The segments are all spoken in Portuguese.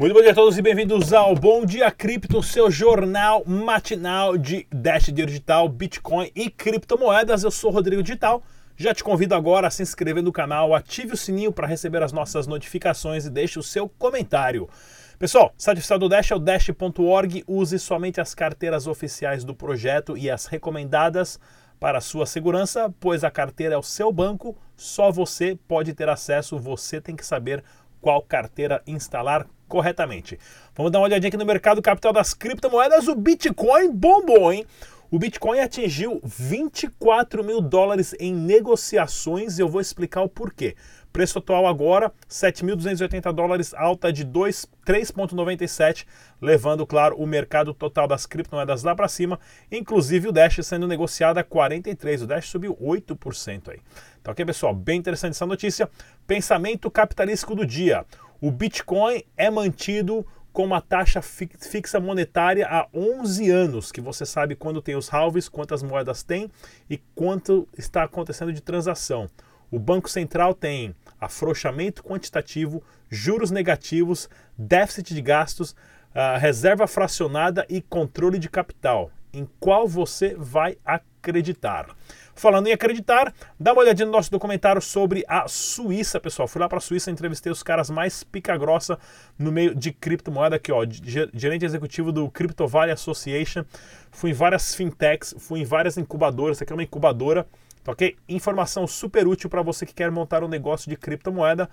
Muito bom dia a todos e bem-vindos ao Bom Dia Cripto, seu jornal matinal de Dash Digital, Bitcoin e criptomoedas. Eu sou Rodrigo Digital. Já te convido agora a se inscrever no canal, ative o sininho para receber as nossas notificações e deixe o seu comentário. Pessoal, site oficial do Dash é o dash.org. Use somente as carteiras oficiais do projeto e as recomendadas para sua segurança, pois a carteira é o seu banco, só você pode ter acesso, você tem que saber qual carteira instalar corretamente. Vamos dar uma olhadinha aqui no mercado capital das criptomoedas. O Bitcoin bombou, hein? O Bitcoin atingiu 24 mil dólares em negociações e eu vou explicar o porquê. Preço atual agora, 7.280 dólares, alta de 3,97, levando, claro, o mercado total das criptomoedas lá para cima, inclusive o Dash sendo negociado a 43, o Dash subiu 8% aí. Tá ok, pessoal? Bem interessante essa notícia. Pensamento capitalístico do dia. O Bitcoin é mantido com uma taxa fixa monetária há 11 anos, que você sabe quando tem os halves, quantas moedas tem e quanto está acontecendo de transação. O Banco Central tem afrouxamento quantitativo, juros negativos, déficit de gastos, uh, reserva fracionada e controle de capital. Em qual você vai acreditar? Falando em acreditar, dá uma olhadinha no nosso documentário sobre a Suíça, pessoal. Fui lá para a Suíça, entrevistei os caras mais pica-grossa no meio de criptomoeda aqui, ó, gerente executivo do Crypto Valley Association. Fui em várias fintechs, fui em várias incubadoras. Essa aqui é uma incubadora, tá ok? Informação super útil para você que quer montar um negócio de criptomoeda.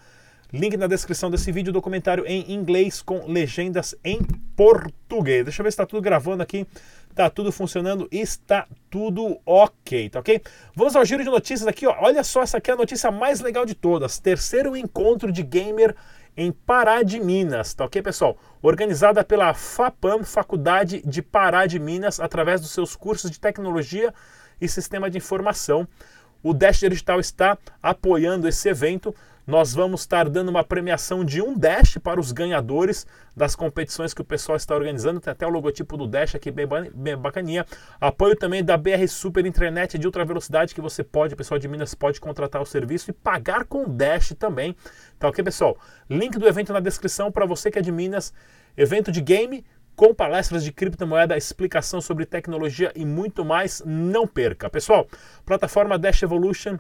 Link na descrição desse vídeo, documentário em inglês com legendas em português. Deixa eu ver se está tudo gravando aqui. Tá tudo funcionando, está tudo ok, tá ok? Vamos ao giro de notícias aqui, ó. Olha só, essa aqui é a notícia mais legal de todas. Terceiro encontro de gamer em Pará de Minas, tá ok, pessoal? Organizada pela FAPAM, Faculdade de Pará de Minas, através dos seus cursos de tecnologia e sistema de informação. O Dash Digital está apoiando esse evento nós vamos estar dando uma premiação de um Dash para os ganhadores das competições que o pessoal está organizando. Tem até o logotipo do Dash aqui bem, bacaninha. Apoio também da BR Super Internet de ultra velocidade que você pode, o pessoal de Minas pode contratar o serviço e pagar com o Dash também. Tá ok, pessoal? Link do evento na descrição para você que é de Minas. Evento de game com palestras de criptomoeda, explicação sobre tecnologia e muito mais. Não perca. Pessoal, plataforma Dash Evolution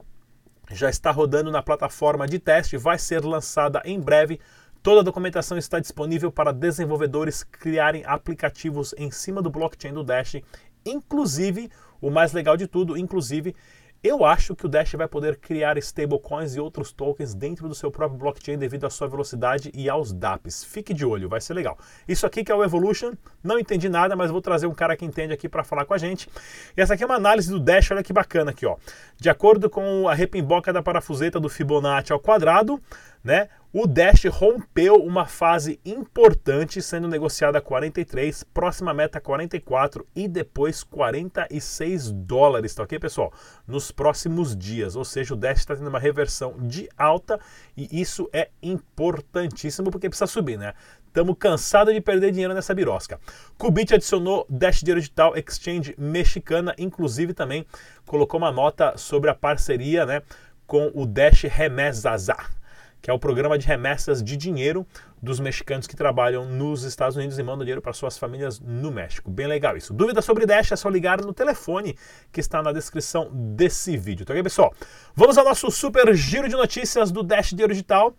já está rodando na plataforma de teste, vai ser lançada em breve. Toda a documentação está disponível para desenvolvedores criarem aplicativos em cima do blockchain do Dash, inclusive, o mais legal de tudo, inclusive eu acho que o Dash vai poder criar stablecoins e outros tokens dentro do seu próprio blockchain devido à sua velocidade e aos DApps. Fique de olho, vai ser legal. Isso aqui que é o Evolution, não entendi nada, mas vou trazer um cara que entende aqui para falar com a gente. E essa aqui é uma análise do Dash, olha que bacana aqui, ó. De acordo com a repimboca da parafuseta do Fibonacci ao quadrado, né? O Dash rompeu uma fase importante, sendo negociada a 43, próxima meta 44 e depois 46 dólares, tá ok, pessoal? Nos próximos dias, ou seja, o Dash está tendo uma reversão de alta e isso é importantíssimo porque precisa subir, né? Estamos cansados de perder dinheiro nessa birosca. Kubit adicionou Dash Digital Exchange mexicana, inclusive também colocou uma nota sobre a parceria, né? Com o Dash Remesaza que é o programa de remessas de dinheiro dos mexicanos que trabalham nos Estados Unidos e mandam dinheiro para suas famílias no México. Bem legal isso. Dúvida sobre Dash é só ligar no telefone que está na descrição desse vídeo, tá ok, pessoal? Vamos ao nosso super giro de notícias do Dash Dinheiro Digital,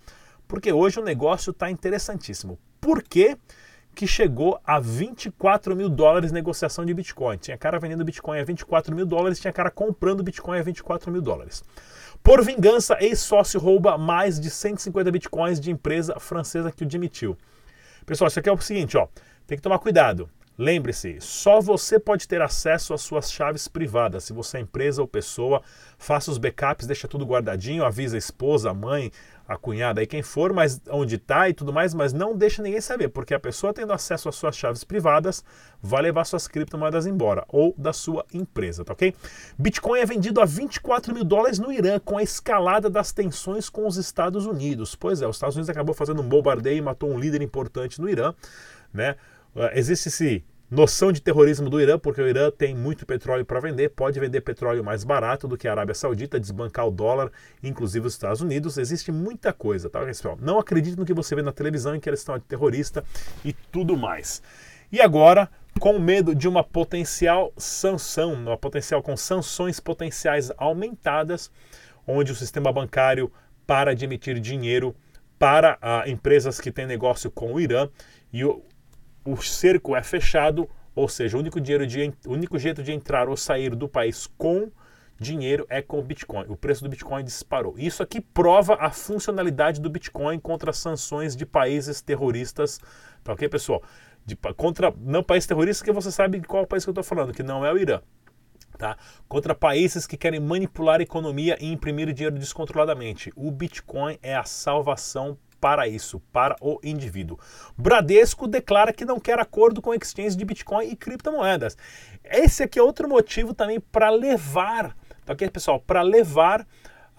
porque hoje o negócio está interessantíssimo. Por quê? que chegou a 24 mil dólares negociação de Bitcoin. Tinha cara vendendo Bitcoin a 24 mil dólares, tinha cara comprando Bitcoin a 24 mil dólares. Por vingança, ex-sócio rouba mais de 150 bitcoins de empresa francesa que o demitiu. Pessoal, isso aqui é o seguinte, ó, tem que tomar cuidado. Lembre-se, só você pode ter acesso às suas chaves privadas. Se você é empresa ou pessoa, faça os backups, deixa tudo guardadinho, avisa a esposa, a mãe, a cunhada, aí quem for, mas onde está e tudo mais, mas não deixa ninguém saber, porque a pessoa tendo acesso às suas chaves privadas vai levar suas criptomoedas embora, ou da sua empresa, tá ok? Bitcoin é vendido a 24 mil dólares no Irã, com a escalada das tensões com os Estados Unidos. Pois é, os Estados Unidos acabou fazendo um bombardeio e matou um líder importante no Irã, né? Uh, existe esse noção de terrorismo do Irã, porque o Irã tem muito petróleo para vender, pode vender petróleo mais barato do que a Arábia Saudita, desbancar o dólar, inclusive os Estados Unidos. Existe muita coisa, tá, pessoal? Não acredite no que você vê na televisão em que eles de terrorista e tudo mais. E agora, com medo de uma potencial sanção, uma potencial com sanções potenciais aumentadas, onde o sistema bancário para de emitir dinheiro para ah, empresas que têm negócio com o Irã e o, o cerco é fechado, ou seja, o único, dinheiro de, o único jeito de entrar ou sair do país com dinheiro é com o Bitcoin. O preço do Bitcoin disparou. Isso aqui prova a funcionalidade do Bitcoin contra sanções de países terroristas. Tá ok, pessoal? De, contra não países terroristas, que você sabe qual país que eu estou falando, que não é o Irã. Tá? Contra países que querem manipular a economia e imprimir dinheiro descontroladamente. O Bitcoin é a salvação para isso, para o indivíduo. Bradesco declara que não quer acordo com exchange de Bitcoin e criptomoedas. Esse aqui é outro motivo também para levar, tá ok, pessoal? Para levar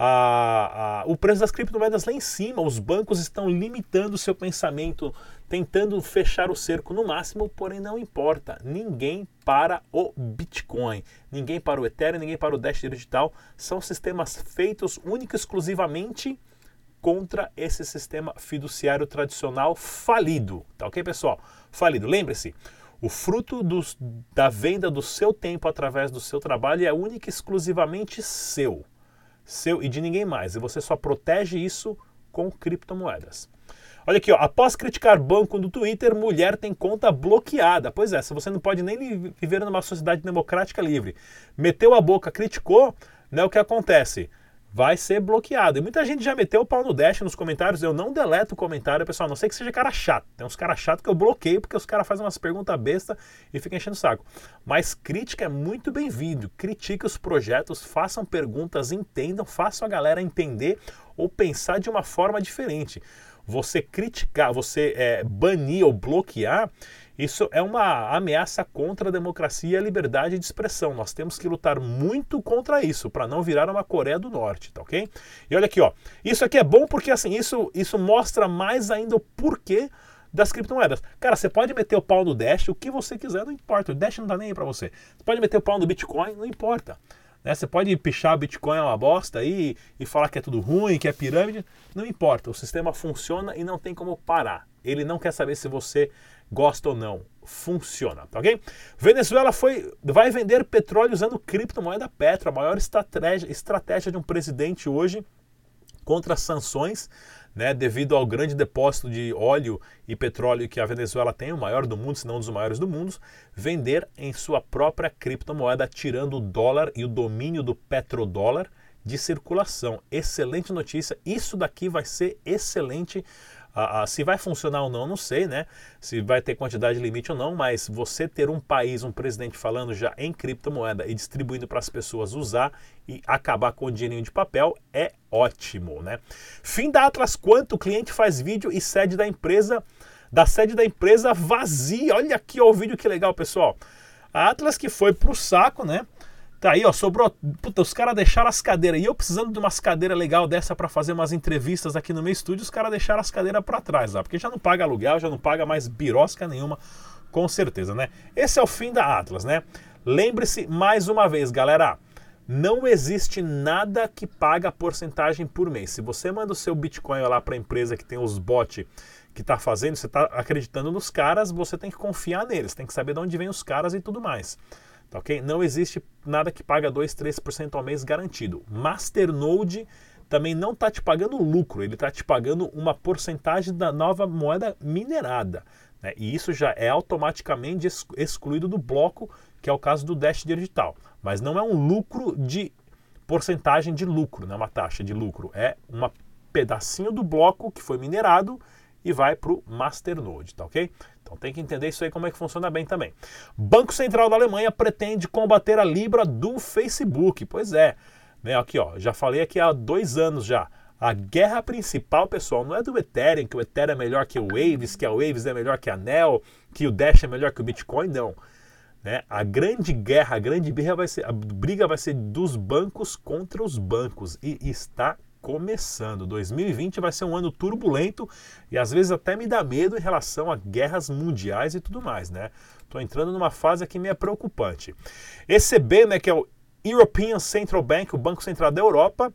a, a, o preço das criptomoedas lá em cima. Os bancos estão limitando o seu pensamento, tentando fechar o cerco no máximo, porém não importa. Ninguém para o Bitcoin, ninguém para o Ethereum, ninguém para o Dash Digital. São sistemas feitos única e exclusivamente contra esse sistema fiduciário tradicional falido. Tá ok, pessoal? Falido. Lembre-se, o fruto dos, da venda do seu tempo através do seu trabalho é única e exclusivamente seu. Seu e de ninguém mais. E você só protege isso com criptomoedas. Olha aqui, ó, após criticar banco no Twitter, mulher tem conta bloqueada. Pois é, se você não pode nem viver numa sociedade democrática livre, meteu a boca, criticou, né, o que acontece? Vai ser bloqueado. E muita gente já meteu o pau no Dash nos comentários. Eu não deleto o comentário, pessoal. A não sei que seja cara chato. Tem uns caras chatos que eu bloqueio porque os caras fazem umas perguntas besta e ficam enchendo o saco. Mas crítica é muito bem-vindo. Critique os projetos, façam perguntas, entendam, façam a galera entender ou pensar de uma forma diferente. Você criticar, você é, banir ou bloquear isso é uma ameaça contra a democracia e a liberdade de expressão. Nós temos que lutar muito contra isso para não virar uma Coreia do Norte, tá ok? E olha aqui, ó. Isso aqui é bom porque assim, isso, isso mostra mais ainda o porquê das criptomoedas. Cara, você pode meter o pau no Dash, o que você quiser, não importa. O Dash não dá nem aí para você. Você pode meter o pau no Bitcoin, não importa. Né? Você pode pichar Bitcoin é uma bosta aí e falar que é tudo ruim, que é pirâmide. Não importa. O sistema funciona e não tem como parar. Ele não quer saber se você gosta ou não. Funciona, tá ok? Venezuela foi, vai vender petróleo usando criptomoeda Petro, a maior estratégia, estratégia de um presidente hoje contra sanções, né, devido ao grande depósito de óleo e petróleo que a Venezuela tem, o maior do mundo, se não um dos maiores do mundo, vender em sua própria criptomoeda, tirando o dólar e o domínio do petrodólar de circulação. Excelente notícia. Isso daqui vai ser excelente se vai funcionar ou não, não sei, né? Se vai ter quantidade limite ou não, mas você ter um país, um presidente falando já em criptomoeda e distribuindo para as pessoas usar e acabar com o dinheirinho de papel é ótimo, né? Fim da Atlas Quanto, o cliente faz vídeo e sede da empresa, da sede da empresa vazia. Olha aqui ó, o vídeo que legal, pessoal. A Atlas que foi pro saco, né? Tá aí, ó, sobrou. Puta, os caras deixaram as cadeiras. E eu precisando de umas cadeiras legal dessa para fazer umas entrevistas aqui no meu estúdio, os caras deixaram as cadeiras para trás, ó, porque já não paga aluguel, já não paga mais birosca nenhuma, com certeza, né? Esse é o fim da Atlas, né? Lembre-se mais uma vez, galera, não existe nada que paga porcentagem por mês. Se você manda o seu Bitcoin lá para a empresa que tem os bots que está fazendo, você está acreditando nos caras, você tem que confiar neles, tem que saber de onde vem os caras e tudo mais. Tá ok? Não existe nada que paga 2, 3% ao mês garantido. Masternode também não está te pagando lucro, ele está te pagando uma porcentagem da nova moeda minerada. Né? E isso já é automaticamente excluído do bloco, que é o caso do Dash Digital. Mas não é um lucro de porcentagem de lucro, não é uma taxa de lucro. É um pedacinho do bloco que foi minerado e vai para o Masternode, tá ok? Então tem que entender isso aí como é que funciona bem também. Banco Central da Alemanha pretende combater a Libra do Facebook. Pois é, né, aqui ó, já falei aqui há dois anos já. A guerra principal, pessoal, não é do Ethereum, que o Ethereum é melhor que o Waves, que a Waves é melhor que a Neo, que o Dash é melhor que o Bitcoin, não. Né? A grande guerra, a grande briga vai ser, a briga vai ser dos bancos contra os bancos e está começando. 2020 vai ser um ano turbulento e às vezes até me dá medo em relação a guerras mundiais e tudo mais, né? Estou entrando numa fase aqui meio preocupante. ECB, né, que é o European Central Bank, o Banco Central da Europa,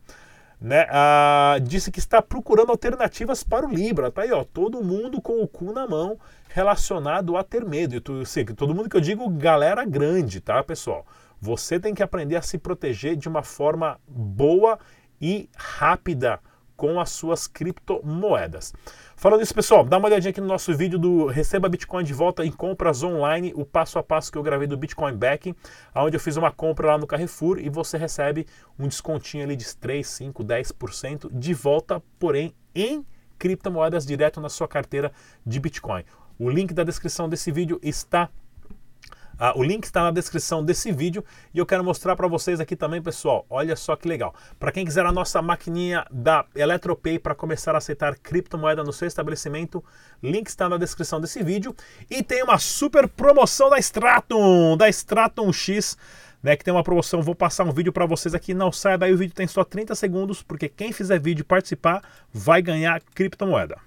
né, ah, disse que está procurando alternativas para o Libra. Tá aí, ó, todo mundo com o cu na mão relacionado a ter medo. E tu, sei, todo mundo que eu digo, galera grande, tá, pessoal? Você tem que aprender a se proteger de uma forma boa e rápida com as suas criptomoedas. Falando isso, pessoal, dá uma olhadinha aqui no nosso vídeo do Receba Bitcoin de volta em compras online, o passo a passo que eu gravei do Bitcoin Backing, onde eu fiz uma compra lá no Carrefour e você recebe um descontinho ali de 3, 5, 10% de volta, porém em criptomoedas direto na sua carteira de Bitcoin. O link da descrição desse vídeo está ah, o link está na descrição desse vídeo e eu quero mostrar para vocês aqui também, pessoal. Olha só que legal. Para quem quiser a nossa maquininha da Eletropay para começar a aceitar criptomoeda no seu estabelecimento, link está na descrição desse vídeo. E tem uma super promoção da Stratum, da Stratum X. Né, que tem uma promoção, vou passar um vídeo para vocês aqui, não saia daí, o vídeo tem só 30 segundos, porque quem fizer vídeo participar vai ganhar criptomoeda.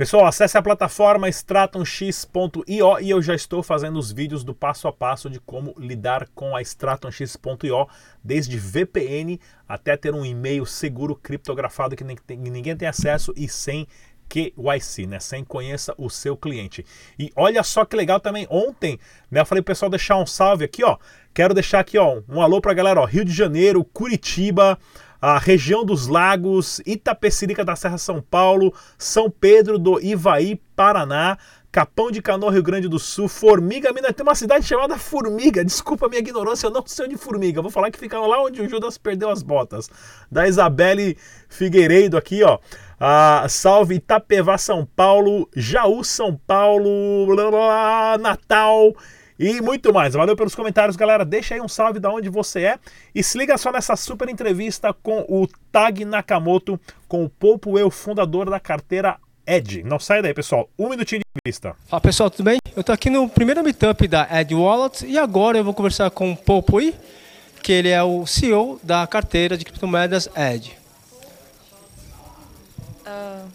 Pessoal, acesse a plataforma stratumx.io e eu já estou fazendo os vídeos do passo a passo de como lidar com a stratumx.io, desde VPN até ter um e-mail seguro criptografado que ninguém tem acesso e sem KYC, né? Sem conheça o seu cliente. E olha só que legal também, ontem, né? Eu falei pro pessoal deixar um salve aqui, ó. Quero deixar aqui, ó, um alô pra galera, ó. Rio de Janeiro, Curitiba, a região dos Lagos, Itapecerica da Serra São Paulo, São Pedro do Ivaí, Paraná, Capão de Canoa, Rio Grande do Sul, Formiga, Minas. Tem uma cidade chamada Formiga. Desculpa a minha ignorância, eu não sei onde Formiga. Vou falar que fica lá onde o Judas perdeu as botas. Da Isabelle Figueiredo aqui, ó. Ah, salve Itapevá, São Paulo, Jaú, São Paulo, blá, blá, Natal e muito mais. Valeu pelos comentários, galera. Deixa aí um salve de onde você é e se liga só nessa super entrevista com o Tag Nakamoto, com o Popo Eu, fundador da carteira Ed. Não sai daí, pessoal. Um minutinho de entrevista. Fala, pessoal, tudo bem? Eu tô aqui no primeiro meetup da Ed Wallet e agora eu vou conversar com o Popo I, que ele é o CEO da carteira de criptomoedas Ed. Uh,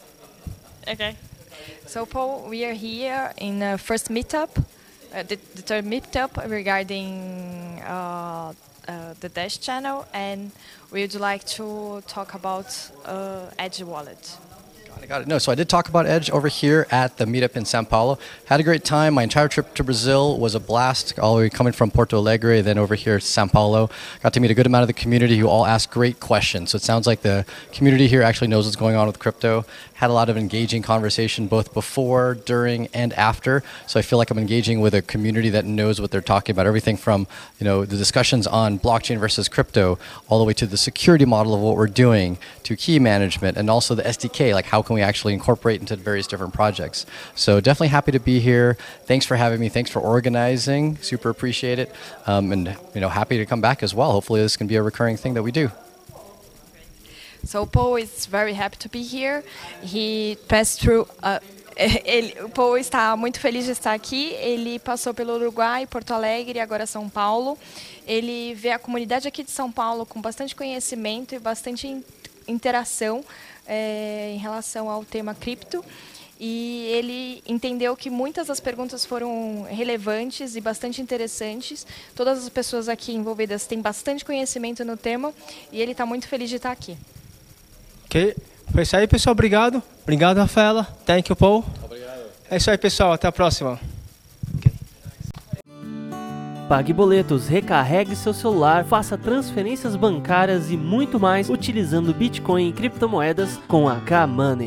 okay. So, Paul, we are here in the first meetup the, the third meetup regarding uh, uh, the Dash channel, and we would like to talk about uh, Edge Wallet. I got it. No, so I did talk about Edge over here at the meetup in Sao Paulo. Had a great time. My entire trip to Brazil was a blast, all the way coming from Porto Alegre, then over here to Sao Paulo. Got to meet a good amount of the community who all asked great questions. So it sounds like the community here actually knows what's going on with crypto. Had a lot of engaging conversation both before, during, and after. So I feel like I'm engaging with a community that knows what they're talking about. Everything from you know the discussions on blockchain versus crypto, all the way to the security model of what we're doing, to key management, and also the SDK, like how can we actually incorporate into various different projects. So definitely happy to be here. Thanks for having me. Thanks for organizing. Super appreciate it. Um, and you know, happy to come back as well. Hopefully, this can be a recurring thing that we do. So Paul is very happy to be here. He passed through. Uh, ele, o Paul está muito feliz de estar aqui. Ele passou pelo Uruguai, Porto Alegre e agora São Paulo. Ele vê a comunidade aqui de São Paulo com bastante conhecimento e bastante interação é, em relação ao tema cripto. E ele entendeu que muitas das perguntas foram relevantes e bastante interessantes. Todas as pessoas aqui envolvidas têm bastante conhecimento no tema e ele está muito feliz de estar aqui. Ok. Foi isso aí, pessoal. Obrigado. Obrigado, Rafaela. Thank you, Paul. Obrigado. É isso aí, pessoal. Até a próxima. Pague boletos, recarregue seu celular, faça transferências bancárias e muito mais utilizando Bitcoin e criptomoedas com a K-Money.